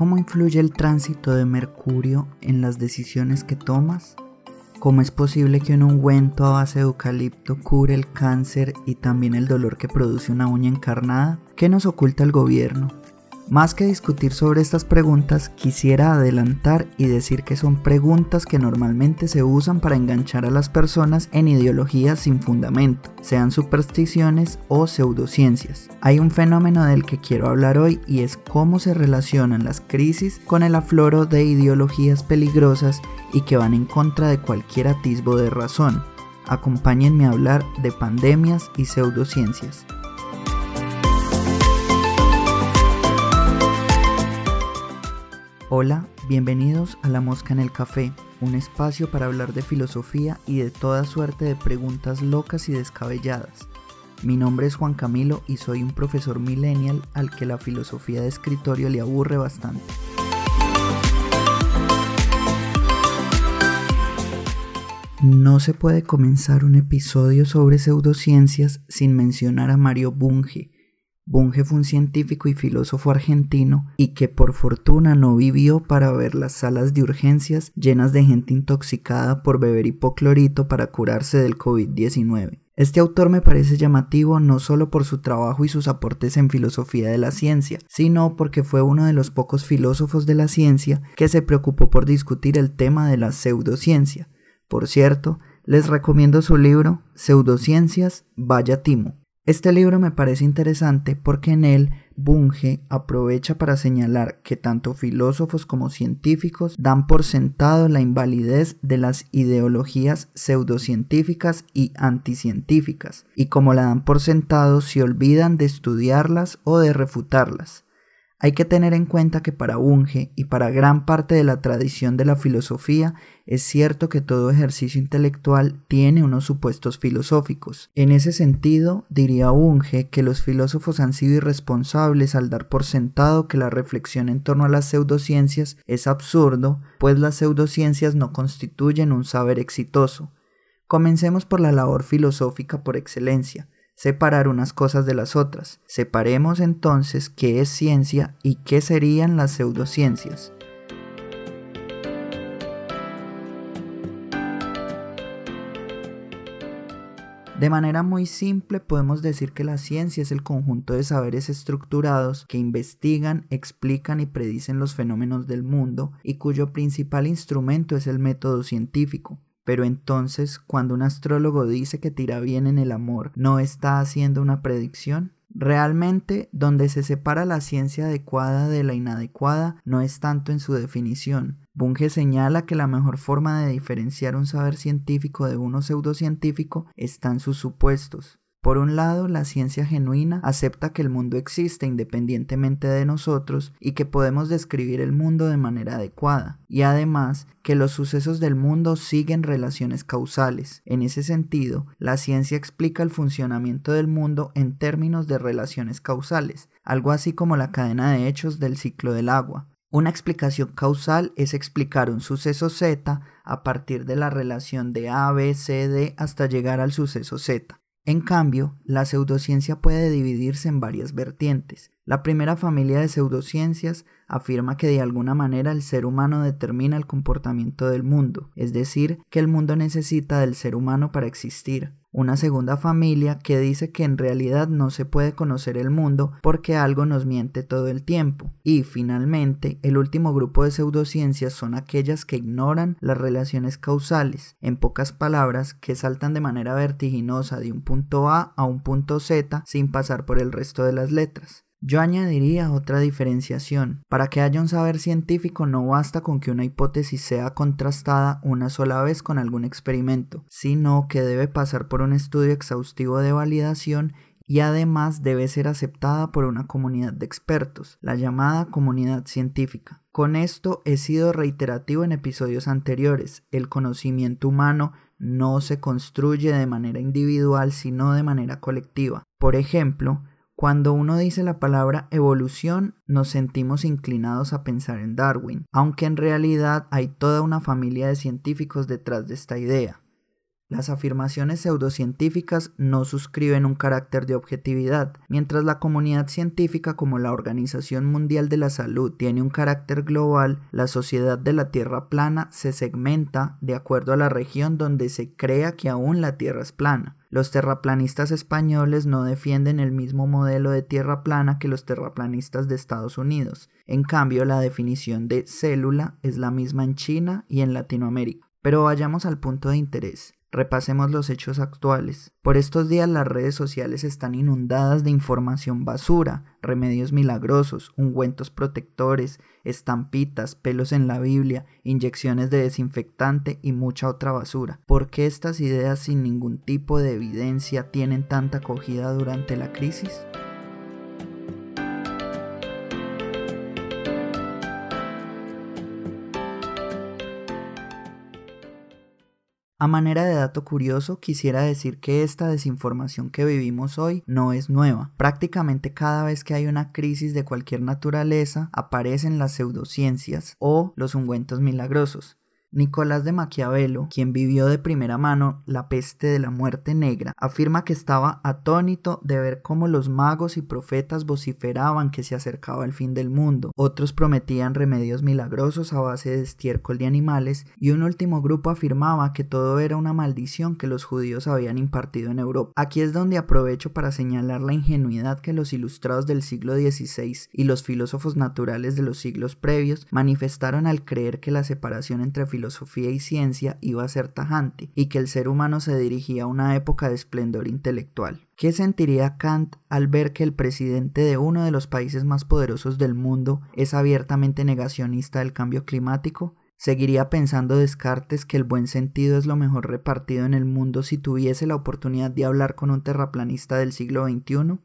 ¿Cómo influye el tránsito de Mercurio en las decisiones que tomas? ¿Cómo es posible que un ungüento a base de eucalipto cure el cáncer y también el dolor que produce una uña encarnada? ¿Qué nos oculta el gobierno? Más que discutir sobre estas preguntas, quisiera adelantar y decir que son preguntas que normalmente se usan para enganchar a las personas en ideologías sin fundamento, sean supersticiones o pseudociencias. Hay un fenómeno del que quiero hablar hoy y es cómo se relacionan las crisis con el afloro de ideologías peligrosas y que van en contra de cualquier atisbo de razón. Acompáñenme a hablar de pandemias y pseudociencias. Hola, bienvenidos a La Mosca en el Café, un espacio para hablar de filosofía y de toda suerte de preguntas locas y descabelladas. Mi nombre es Juan Camilo y soy un profesor millennial al que la filosofía de escritorio le aburre bastante. No se puede comenzar un episodio sobre pseudociencias sin mencionar a Mario Bunge, Bunge fue un científico y filósofo argentino y que por fortuna no vivió para ver las salas de urgencias llenas de gente intoxicada por beber hipoclorito para curarse del COVID-19. Este autor me parece llamativo no solo por su trabajo y sus aportes en filosofía de la ciencia, sino porque fue uno de los pocos filósofos de la ciencia que se preocupó por discutir el tema de la pseudociencia. Por cierto, les recomiendo su libro Pseudociencias, vaya timo. Este libro me parece interesante porque en él Bunge aprovecha para señalar que tanto filósofos como científicos dan por sentado la invalidez de las ideologías pseudocientíficas y anticientíficas, y como la dan por sentado se olvidan de estudiarlas o de refutarlas. Hay que tener en cuenta que para Bunge y para gran parte de la tradición de la filosofía es cierto que todo ejercicio intelectual tiene unos supuestos filosóficos. En ese sentido, diría Bunge que los filósofos han sido irresponsables al dar por sentado que la reflexión en torno a las pseudociencias es absurdo, pues las pseudociencias no constituyen un saber exitoso. Comencemos por la labor filosófica por excelencia, separar unas cosas de las otras. Separemos entonces qué es ciencia y qué serían las pseudociencias. De manera muy simple podemos decir que la ciencia es el conjunto de saberes estructurados que investigan, explican y predicen los fenómenos del mundo y cuyo principal instrumento es el método científico. Pero entonces, cuando un astrólogo dice que tira bien en el amor, ¿no está haciendo una predicción? Realmente, donde se separa la ciencia adecuada de la inadecuada no es tanto en su definición. Bunge señala que la mejor forma de diferenciar un saber científico de uno pseudocientífico está en sus supuestos. Por un lado, la ciencia genuina acepta que el mundo existe independientemente de nosotros y que podemos describir el mundo de manera adecuada, y además que los sucesos del mundo siguen relaciones causales. En ese sentido, la ciencia explica el funcionamiento del mundo en términos de relaciones causales, algo así como la cadena de hechos del ciclo del agua. Una explicación causal es explicar un suceso Z a partir de la relación de A, B, C, D hasta llegar al suceso Z. En cambio, la pseudociencia puede dividirse en varias vertientes. La primera familia de pseudociencias afirma que de alguna manera el ser humano determina el comportamiento del mundo, es decir, que el mundo necesita del ser humano para existir una segunda familia que dice que en realidad no se puede conocer el mundo porque algo nos miente todo el tiempo. Y finalmente, el último grupo de pseudociencias son aquellas que ignoran las relaciones causales, en pocas palabras, que saltan de manera vertiginosa de un punto A a un punto Z sin pasar por el resto de las letras. Yo añadiría otra diferenciación. Para que haya un saber científico no basta con que una hipótesis sea contrastada una sola vez con algún experimento, sino que debe pasar por un estudio exhaustivo de validación y además debe ser aceptada por una comunidad de expertos, la llamada comunidad científica. Con esto he sido reiterativo en episodios anteriores. El conocimiento humano no se construye de manera individual, sino de manera colectiva. Por ejemplo, cuando uno dice la palabra evolución, nos sentimos inclinados a pensar en Darwin, aunque en realidad hay toda una familia de científicos detrás de esta idea. Las afirmaciones pseudocientíficas no suscriben un carácter de objetividad, mientras la comunidad científica como la Organización Mundial de la Salud tiene un carácter global, la sociedad de la Tierra plana se segmenta de acuerdo a la región donde se crea que aún la Tierra es plana. Los terraplanistas españoles no defienden el mismo modelo de tierra plana que los terraplanistas de Estados Unidos. En cambio, la definición de célula es la misma en China y en Latinoamérica. Pero vayamos al punto de interés. Repasemos los hechos actuales. Por estos días las redes sociales están inundadas de información basura, remedios milagrosos, ungüentos protectores, estampitas, pelos en la Biblia, inyecciones de desinfectante y mucha otra basura. ¿Por qué estas ideas sin ningún tipo de evidencia tienen tanta acogida durante la crisis? A manera de dato curioso, quisiera decir que esta desinformación que vivimos hoy no es nueva. Prácticamente cada vez que hay una crisis de cualquier naturaleza, aparecen las pseudociencias o los ungüentos milagrosos. Nicolás de Maquiavelo, quien vivió de primera mano la peste de la muerte negra, afirma que estaba atónito de ver cómo los magos y profetas vociferaban que se acercaba el fin del mundo, otros prometían remedios milagrosos a base de estiércol de animales, y un último grupo afirmaba que todo era una maldición que los judíos habían impartido en Europa. Aquí es donde aprovecho para señalar la ingenuidad que los ilustrados del siglo XVI y los filósofos naturales de los siglos previos manifestaron al creer que la separación entre y ciencia iba a ser tajante y que el ser humano se dirigía a una época de esplendor intelectual. ¿Qué sentiría Kant al ver que el presidente de uno de los países más poderosos del mundo es abiertamente negacionista del cambio climático? ¿Seguiría pensando Descartes que el buen sentido es lo mejor repartido en el mundo si tuviese la oportunidad de hablar con un terraplanista del siglo XXI?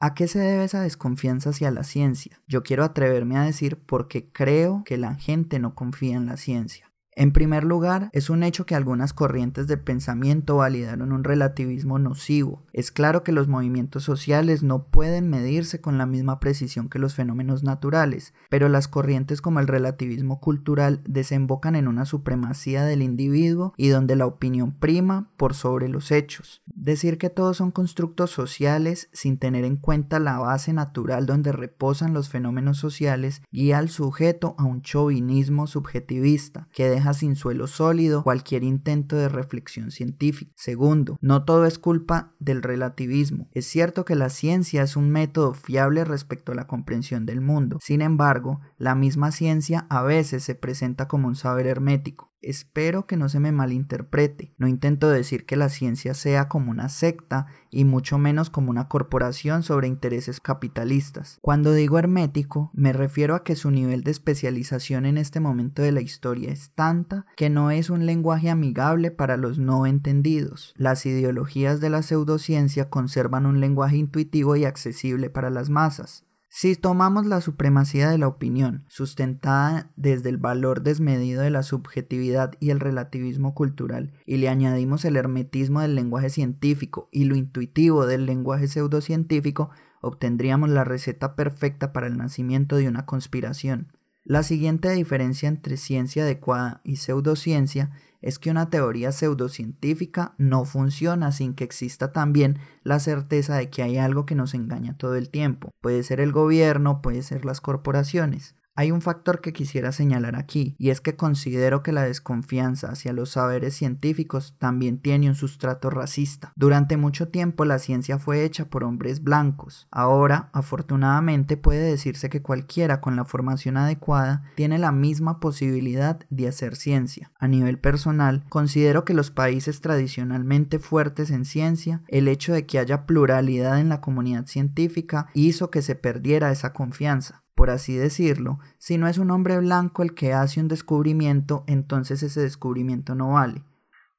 ¿A qué se debe esa desconfianza hacia la ciencia? Yo quiero atreverme a decir porque creo que la gente no confía en la ciencia. En primer lugar, es un hecho que algunas corrientes de pensamiento validaron un relativismo nocivo. Es claro que los movimientos sociales no pueden medirse con la misma precisión que los fenómenos naturales, pero las corrientes como el relativismo cultural desembocan en una supremacía del individuo y donde la opinión prima por sobre los hechos. Decir que todos son constructos sociales sin tener en cuenta la base natural donde reposan los fenómenos sociales guía al sujeto a un chauvinismo subjetivista que sin suelo sólido cualquier intento de reflexión científica. Segundo, no todo es culpa del relativismo. Es cierto que la ciencia es un método fiable respecto a la comprensión del mundo. Sin embargo, la misma ciencia a veces se presenta como un saber hermético. Espero que no se me malinterprete. No intento decir que la ciencia sea como una secta y mucho menos como una corporación sobre intereses capitalistas. Cuando digo hermético, me refiero a que su nivel de especialización en este momento de la historia es tanta que no es un lenguaje amigable para los no entendidos. Las ideologías de la pseudociencia conservan un lenguaje intuitivo y accesible para las masas. Si tomamos la supremacía de la opinión, sustentada desde el valor desmedido de la subjetividad y el relativismo cultural, y le añadimos el hermetismo del lenguaje científico y lo intuitivo del lenguaje pseudocientífico, obtendríamos la receta perfecta para el nacimiento de una conspiración. La siguiente diferencia entre ciencia adecuada y pseudociencia es que una teoría pseudocientífica no funciona sin que exista también la certeza de que hay algo que nos engaña todo el tiempo. Puede ser el gobierno, puede ser las corporaciones. Hay un factor que quisiera señalar aquí, y es que considero que la desconfianza hacia los saberes científicos también tiene un sustrato racista. Durante mucho tiempo la ciencia fue hecha por hombres blancos. Ahora, afortunadamente, puede decirse que cualquiera con la formación adecuada tiene la misma posibilidad de hacer ciencia. A nivel personal, considero que los países tradicionalmente fuertes en ciencia, el hecho de que haya pluralidad en la comunidad científica hizo que se perdiera esa confianza por así decirlo, si no es un hombre blanco el que hace un descubrimiento, entonces ese descubrimiento no vale.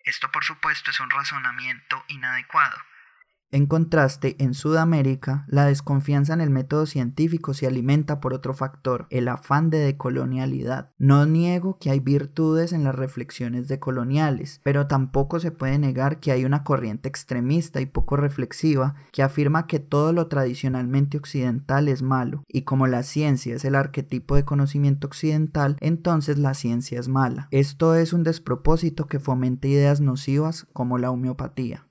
Esto por supuesto es un razonamiento inadecuado. En contraste, en Sudamérica, la desconfianza en el método científico se alimenta por otro factor, el afán de decolonialidad. No niego que hay virtudes en las reflexiones decoloniales, pero tampoco se puede negar que hay una corriente extremista y poco reflexiva que afirma que todo lo tradicionalmente occidental es malo, y como la ciencia es el arquetipo de conocimiento occidental, entonces la ciencia es mala. Esto es un despropósito que fomenta ideas nocivas como la homeopatía.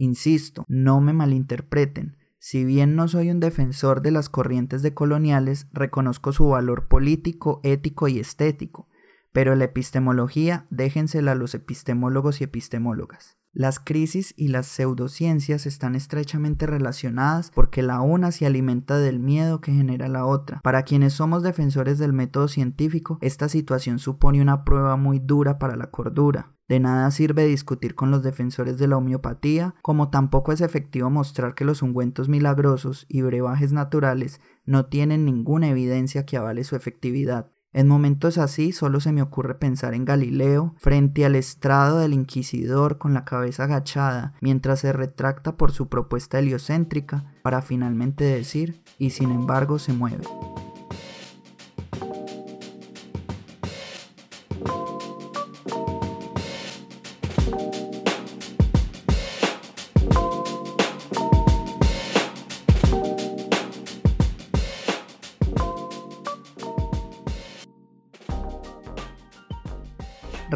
Insisto, no me malinterpreten. Si bien no soy un defensor de las corrientes decoloniales, reconozco su valor político, ético y estético, pero la epistemología déjensela a los epistemólogos y epistemólogas. Las crisis y las pseudociencias están estrechamente relacionadas porque la una se alimenta del miedo que genera la otra. Para quienes somos defensores del método científico, esta situación supone una prueba muy dura para la cordura. De nada sirve discutir con los defensores de la homeopatía, como tampoco es efectivo mostrar que los ungüentos milagrosos y brebajes naturales no tienen ninguna evidencia que avale su efectividad. En momentos así solo se me ocurre pensar en Galileo frente al estrado del inquisidor con la cabeza agachada mientras se retracta por su propuesta heliocéntrica para finalmente decir y sin embargo se mueve.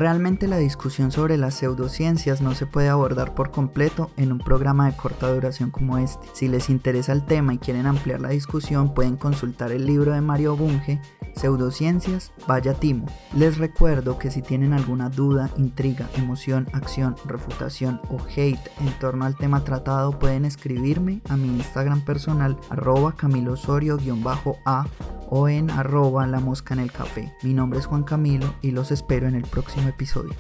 Realmente la discusión sobre las pseudociencias no se puede abordar por completo en un programa de corta duración como este. Si les interesa el tema y quieren ampliar la discusión, pueden consultar el libro de Mario Bunge, Pseudociencias, Vaya Timo. Les recuerdo que si tienen alguna duda, intriga, emoción, acción, refutación o hate en torno al tema tratado, pueden escribirme a mi Instagram personal arroba camilosorio-a o en arroba la mosca en el café. Mi nombre es Juan Camilo y los espero en el próximo episodio.